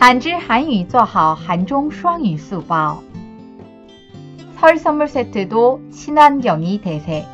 한지 한유做好 한종 수왕유 수바오 설 선물 세트도 친환경이 대세.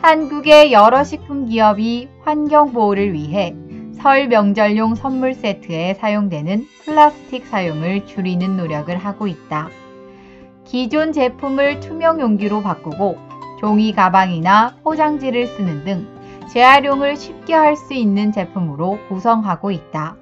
한국의 여러 식품 기업이 환경 보호를 위해 설 명절용 선물 세트에 사용되는 플라스틱 사용을 줄이는 노력을 하고 있다. 기존 제품을 투명 용기로 바꾸고 종이 가방이나 포장지를 쓰는 등 재활용을 쉽게 할 수 있는 제품으로 구성하고 있다.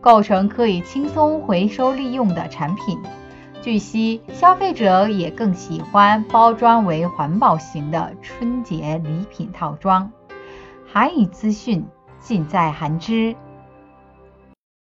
构成可以轻松回收利用的产品。据悉，消费者也更喜欢包装为环保型的春节礼品套装。韩语资讯尽在韩知。